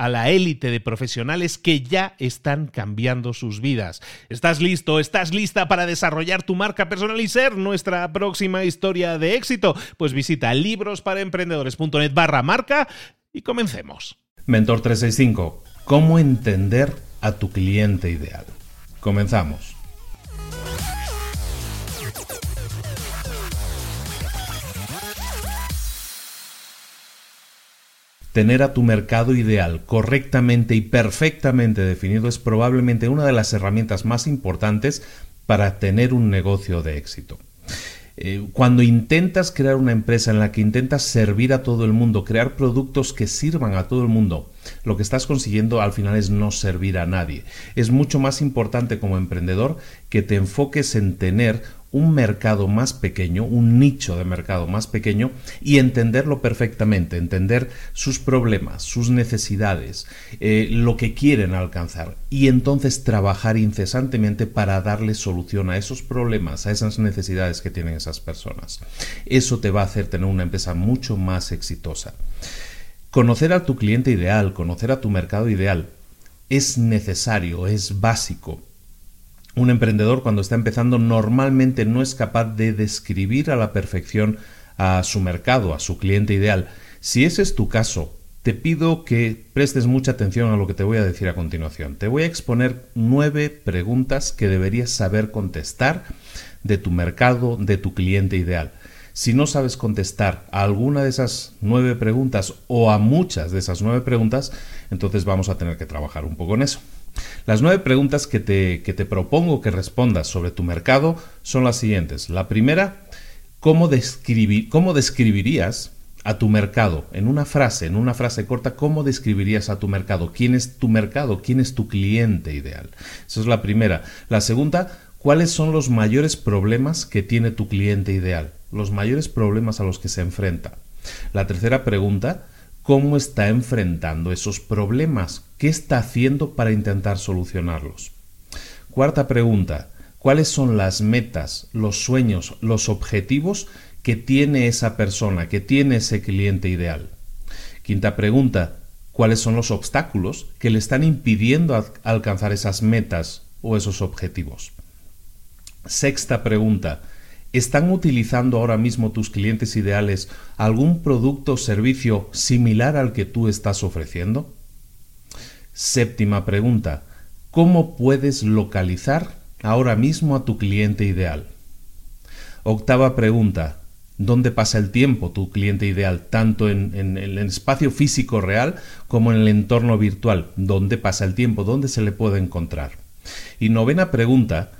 a la élite de profesionales que ya están cambiando sus vidas. ¿Estás listo? ¿Estás lista para desarrollar tu marca personal y ser nuestra próxima historia de éxito? Pues visita librosparaemprendedores.net barra marca y comencemos. Mentor 365. ¿Cómo entender a tu cliente ideal? Comenzamos. Tener a tu mercado ideal correctamente y perfectamente definido es probablemente una de las herramientas más importantes para tener un negocio de éxito. Eh, cuando intentas crear una empresa en la que intentas servir a todo el mundo, crear productos que sirvan a todo el mundo, lo que estás consiguiendo al final es no servir a nadie. Es mucho más importante como emprendedor que te enfoques en tener un mercado más pequeño, un nicho de mercado más pequeño y entenderlo perfectamente, entender sus problemas, sus necesidades, eh, lo que quieren alcanzar y entonces trabajar incesantemente para darle solución a esos problemas, a esas necesidades que tienen esas personas. Eso te va a hacer tener una empresa mucho más exitosa. Conocer a tu cliente ideal, conocer a tu mercado ideal, es necesario, es básico un emprendedor cuando está empezando normalmente no es capaz de describir a la perfección a su mercado, a su cliente ideal. Si ese es tu caso, te pido que prestes mucha atención a lo que te voy a decir a continuación. Te voy a exponer nueve preguntas que deberías saber contestar de tu mercado, de tu cliente ideal. Si no sabes contestar a alguna de esas nueve preguntas o a muchas de esas nueve preguntas, entonces vamos a tener que trabajar un poco en eso. Las nueve preguntas que te, que te propongo que respondas sobre tu mercado son las siguientes. La primera, ¿cómo, ¿cómo describirías a tu mercado? En una frase, en una frase corta, ¿cómo describirías a tu mercado? ¿Quién es tu mercado? ¿Quién es tu cliente ideal? Esa es la primera. La segunda, ¿cuáles son los mayores problemas que tiene tu cliente ideal? Los mayores problemas a los que se enfrenta. La tercera pregunta, cómo está enfrentando esos problemas, qué está haciendo para intentar solucionarlos. Cuarta pregunta, ¿cuáles son las metas, los sueños, los objetivos que tiene esa persona, que tiene ese cliente ideal? Quinta pregunta, ¿cuáles son los obstáculos que le están impidiendo alcanzar esas metas o esos objetivos? Sexta pregunta, ¿Están utilizando ahora mismo tus clientes ideales algún producto o servicio similar al que tú estás ofreciendo? Séptima pregunta. ¿Cómo puedes localizar ahora mismo a tu cliente ideal? Octava pregunta. ¿Dónde pasa el tiempo tu cliente ideal, tanto en, el espacio físico real como en el entorno virtual? ¿Dónde pasa el tiempo? ¿Dónde se le puede encontrar? Y novena pregunta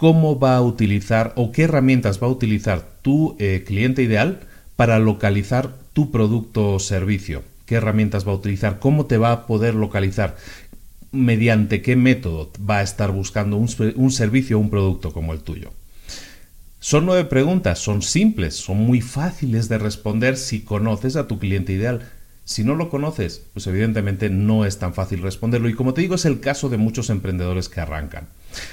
cómo va a utilizar o qué herramientas va a utilizar tu eh, cliente ideal para localizar tu producto o servicio. ¿Qué herramientas va a utilizar? ¿Cómo te va a poder localizar? ¿Mediante qué método va a estar buscando un, un servicio o un producto como el tuyo? Son nueve preguntas, son simples, son muy fáciles de responder si conoces a tu cliente ideal. Si no lo conoces, pues evidentemente no es tan fácil responderlo. Y como te digo, es el caso de muchos emprendedores que arrancan.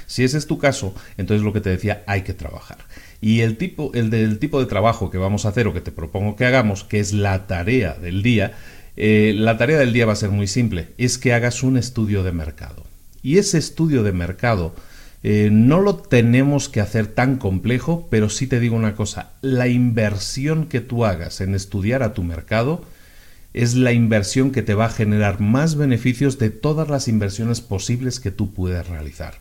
Si ese es tu caso, entonces lo que te decía, hay que trabajar. Y el tipo, el del tipo de trabajo que vamos a hacer o que te propongo que hagamos, que es la tarea del día, eh, la tarea del día va a ser muy simple, es que hagas un estudio de mercado. Y ese estudio de mercado eh, no lo tenemos que hacer tan complejo, pero sí te digo una cosa, la inversión que tú hagas en estudiar a tu mercado es la inversión que te va a generar más beneficios de todas las inversiones posibles que tú puedes realizar.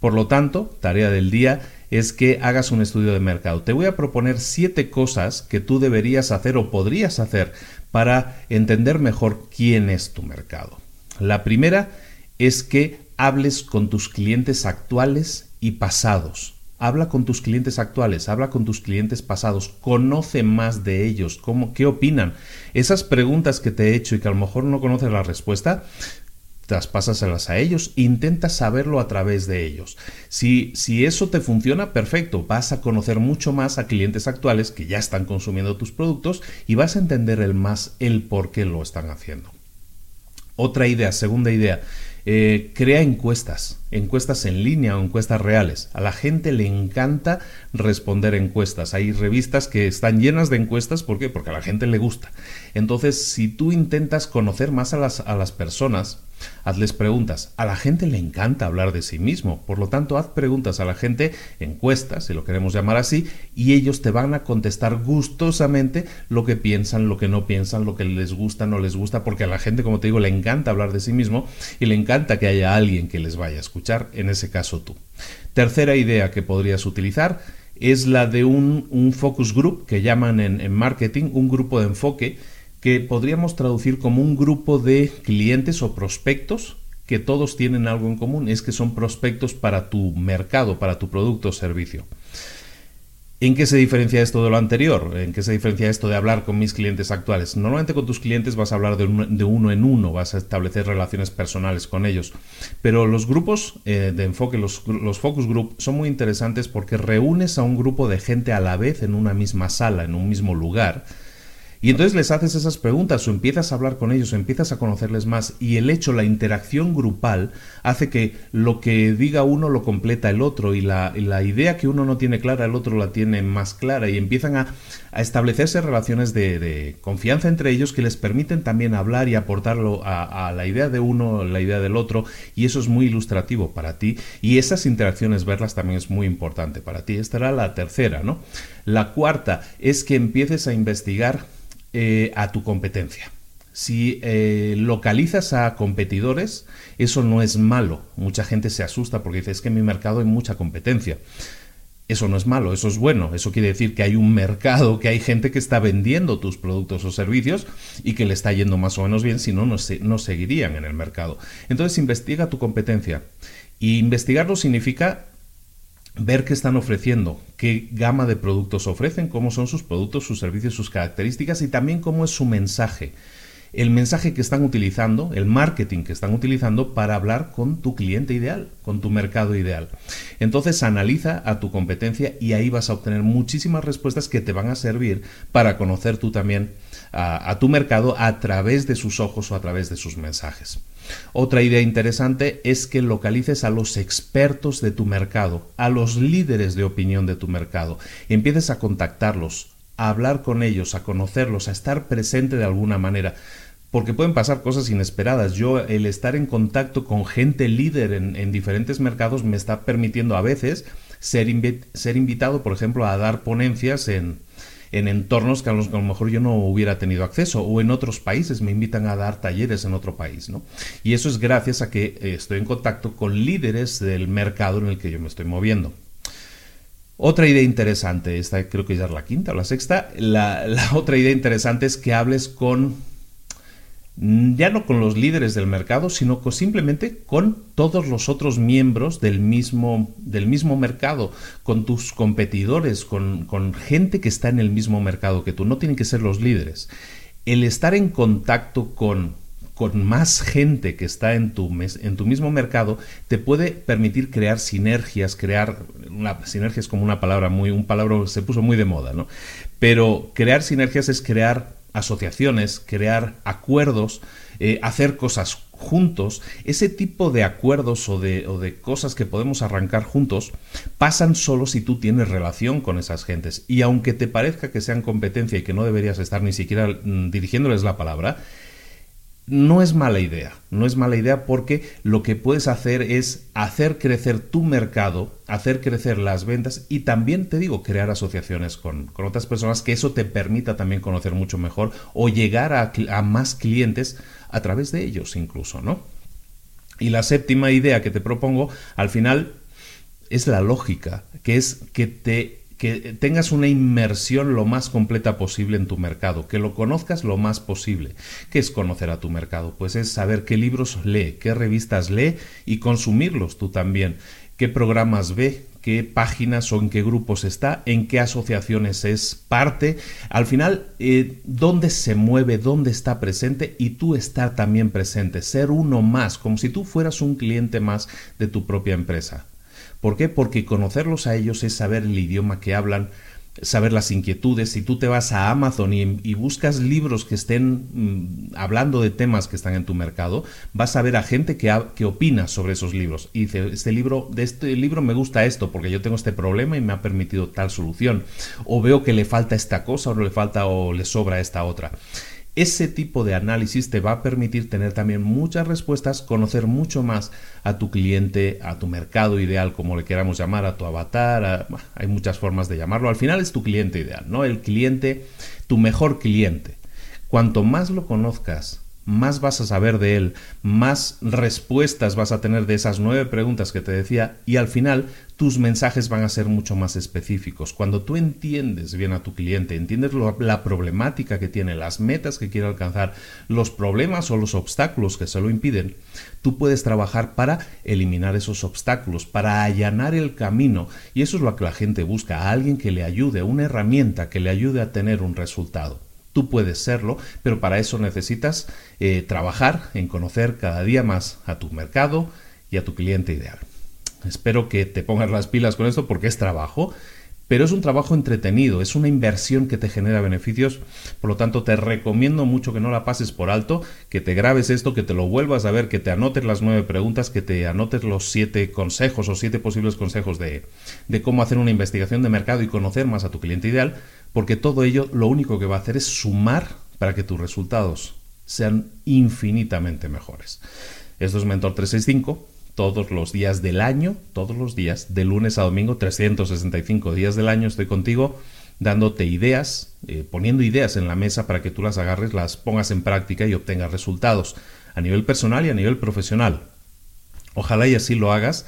Por lo tanto, tarea del día es que hagas un estudio de mercado. Te voy a proponer siete cosas que tú deberías hacer o podrías hacer para entender mejor quién es tu mercado. La primera es que hables con tus clientes actuales y pasados. Habla con tus clientes actuales, habla con tus clientes pasados, conoce más de ellos, cómo, qué opinan. Esas preguntas que te he hecho y que a lo mejor no conoces la respuesta, traspásaselas a ellos, intenta saberlo a través de ellos. Si, si eso te funciona, perfecto, vas a conocer mucho más a clientes actuales que ya están consumiendo tus productos y vas a entender el más el por qué lo están haciendo. Otra idea, segunda idea, eh, crea encuestas, encuestas en línea o encuestas reales. A la gente le encanta responder encuestas. Hay revistas que están llenas de encuestas, ¿por qué? Porque a la gente le gusta. Entonces, si tú intentas conocer más a las, a las personas, Hazles preguntas. A la gente le encanta hablar de sí mismo, por lo tanto, haz preguntas a la gente, encuestas, si lo queremos llamar así, y ellos te van a contestar gustosamente lo que piensan, lo que no piensan, lo que les gusta, no les gusta, porque a la gente, como te digo, le encanta hablar de sí mismo y le encanta que haya alguien que les vaya a escuchar, en ese caso tú. Tercera idea que podrías utilizar es la de un, focus group que llaman en marketing, un grupo de enfoque que podríamos traducir como un grupo de clientes o prospectos que todos tienen algo en común, es que son prospectos para tu mercado, para tu producto o servicio. ¿En qué se diferencia esto de lo anterior? ¿En qué se diferencia esto de hablar con mis clientes actuales? Normalmente con tus clientes vas a hablar de, uno en uno, vas a establecer relaciones personales con ellos. Pero los grupos eh, de enfoque, los, los focus group, son muy interesantes porque reúnes a un grupo de gente a la vez en una misma sala, en un mismo lugar y entonces les haces esas preguntas o empiezas a hablar con ellos o empiezas a conocerles más y el hecho, la interacción grupal hace que lo que diga uno lo completa el otro y la, idea que uno no tiene clara el otro la tiene más clara y empiezan a, establecerse relaciones de, confianza entre ellos que les permiten también hablar y aportarlo a, a la idea de uno, la idea del otro y eso es muy ilustrativo para ti y esas interacciones verlas también es muy importante para ti. Esta era la tercera, ¿no? La cuarta es que empieces a investigar eh, a tu competencia. Si eh, localizas a competidores, eso no es malo. Mucha gente se asusta porque dice es que en mi mercado hay mucha competencia. Eso no es malo, eso es bueno. Eso quiere decir que hay un mercado, que hay gente que está vendiendo tus productos o servicios y que le está yendo más o menos bien, si no, no, no seguirían en el mercado. Entonces investiga tu competencia. Y investigarlo significa ver qué están ofreciendo, qué gama de productos ofrecen, cómo son sus productos, sus servicios, sus características y también cómo es su mensaje. El mensaje que están utilizando, el marketing que están utilizando para hablar con tu cliente ideal, con tu mercado ideal. Entonces analiza a tu competencia y ahí vas a obtener muchísimas respuestas que te van a servir para conocer tú también a, tu mercado a través de sus ojos o a través de sus mensajes. Otra idea interesante es que localices a los expertos de tu mercado, a los líderes de opinión de tu mercado, empieces a contactarlos, a hablar con ellos, a conocerlos, a estar presente de alguna manera porque pueden pasar cosas inesperadas. Yo, el estar en contacto con gente líder en, diferentes mercados me está permitiendo a veces ser, invitado, por ejemplo, a dar ponencias en, en entornos que a los que a lo mejor yo no hubiera tenido acceso o en otros países me invitan a dar talleres en otro país, ¿no? Y eso es gracias a que eh, estoy en contacto con líderes del mercado en el que yo me estoy moviendo. Otra idea interesante, esta creo que ya es la quinta o la sexta, la otra idea interesante es que hables con ya no con los líderes del mercado, sino simplemente con todos los otros miembros del mismo, del mismo mercado, con tus competidores, con, con gente que está en el mismo mercado que tú. No tienen que ser los líderes. El estar en contacto con con más gente que está en tu, en tu mismo mercado, te puede permitir crear sinergias, crear una, sinergias como una palabra muy, un palabra se puso muy de moda, ¿no? Pero crear sinergias es crear asociaciones, crear acuerdos, eh, hacer cosas juntos, ese tipo de acuerdos o de, cosas que podemos arrancar juntos pasan solo si tú tienes relación con esas gentes. Y aunque te parezca que sean competencia y que no deberías estar ni siquiera mm, dirigiéndoles la palabra, no es mala idea, no es mala idea porque lo que puedes hacer es hacer crecer tu mercado, hacer crecer las ventas y también te digo, crear asociaciones con, otras personas que eso te permita también conocer mucho mejor o llegar a, a más clientes a través de ellos incluso, ¿no? Y la séptima idea que te propongo al final es la lógica, que es que te que tengas una inmersión lo más completa posible en tu mercado, que lo conozcas lo más posible. ¿Qué es conocer a tu mercado? Pues es saber qué libros lee, qué revistas lee y consumirlos tú también, qué programas ve, qué páginas o en qué grupos está, en qué asociaciones es parte, al final, eh, dónde se mueve, dónde está presente y tú estar también presente, ser uno más, como si tú fueras un cliente más de tu propia empresa. ¿Por qué? Porque conocerlos a ellos es saber el idioma que hablan, saber las inquietudes. Si tú te vas a Amazon y, buscas libros que estén mm, hablando de temas que están en tu mercado, vas a ver a gente que, que opina sobre esos libros. Y dice, este libro, de este libro me gusta esto porque yo tengo este problema y me ha permitido tal solución. O veo que le falta esta cosa o le falta o le sobra esta otra. Ese tipo de análisis te va a permitir tener también muchas respuestas, conocer mucho más a tu cliente, a tu mercado ideal, como le queramos llamar, a tu avatar, hay muchas formas de llamarlo. Al final es tu cliente ideal, ¿no? El cliente, tu mejor cliente. Cuanto más lo conozcas, más vas a saber de él, más respuestas vas a tener de esas nueve preguntas que te decía y al final tus mensajes van a ser mucho más específicos. Cuando tú entiendes bien a tu cliente, entiendes la problemática que tiene, las metas que quiere alcanzar, los problemas o los obstáculos que se lo impiden, tú puedes trabajar para eliminar esos obstáculos, para allanar el camino y eso es lo que la gente busca, a alguien que le ayude, una herramienta que le ayude a tener un resultado. Tú puedes serlo, pero para eso necesitas eh, trabajar en conocer cada día más a tu mercado y a tu cliente ideal. Espero que te pongas las pilas con esto porque es trabajo, pero es un trabajo entretenido, es una inversión que te genera beneficios, por lo tanto te recomiendo mucho que no la pases por alto, que te grabes esto, que te lo vuelvas a ver, que te anotes las nueve preguntas, que te anotes los siete consejos o siete posibles consejos de, de cómo hacer una investigación de mercado y conocer más a tu cliente ideal, porque todo ello lo único que va a hacer es sumar para que tus resultados sean infinitamente mejores. Esto es Mentor 365, todos los días del año, todos los días, de lunes a domingo, 365 días del año estoy contigo dándote ideas, eh, poniendo ideas en la mesa para que tú las agarres, las pongas en práctica y obtengas resultados a nivel personal y a nivel profesional. Ojalá y así lo hagas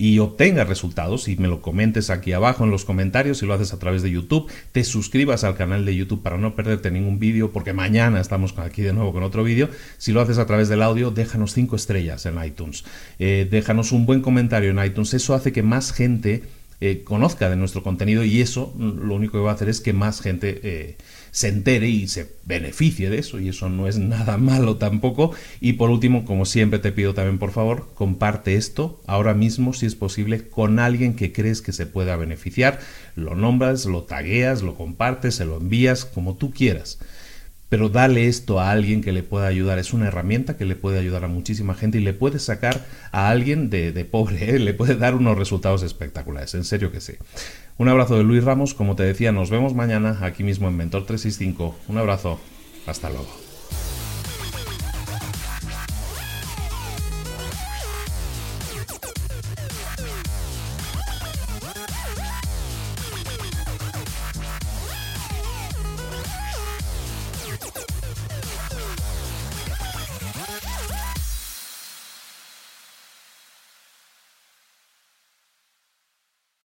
y obtengas resultados y me lo comentes aquí abajo en los comentarios si lo haces a través de YouTube, te suscribas al canal de YouTube para no perderte ningún vídeo porque mañana estamos aquí de nuevo con otro vídeo. Si lo haces a través del audio, déjanos cinco estrellas en iTunes, eh, déjanos un buen comentario en iTunes, eso hace que más gente eh, conozca de nuestro contenido y eso mm, lo único que va a hacer es que más gente eh, se entere y se beneficie de eso y eso no es nada malo tampoco. Y por último como siempre te pido también por favor comparte esto ahora mismo si es posible con alguien que crees que se pueda beneficiar. Lo nombras lo tagueas lo compartes se lo envías como tú quieras pero dale esto a alguien que le pueda ayudar. Es una herramienta que le puede ayudar a muchísima gente y le puede sacar a alguien de, pobre, ¿eh? le puede dar unos resultados espectaculares, en serio que sí. Un abrazo de Luis Ramos, como te decía, nos vemos mañana aquí mismo en Mentor 365. Un abrazo, hasta luego.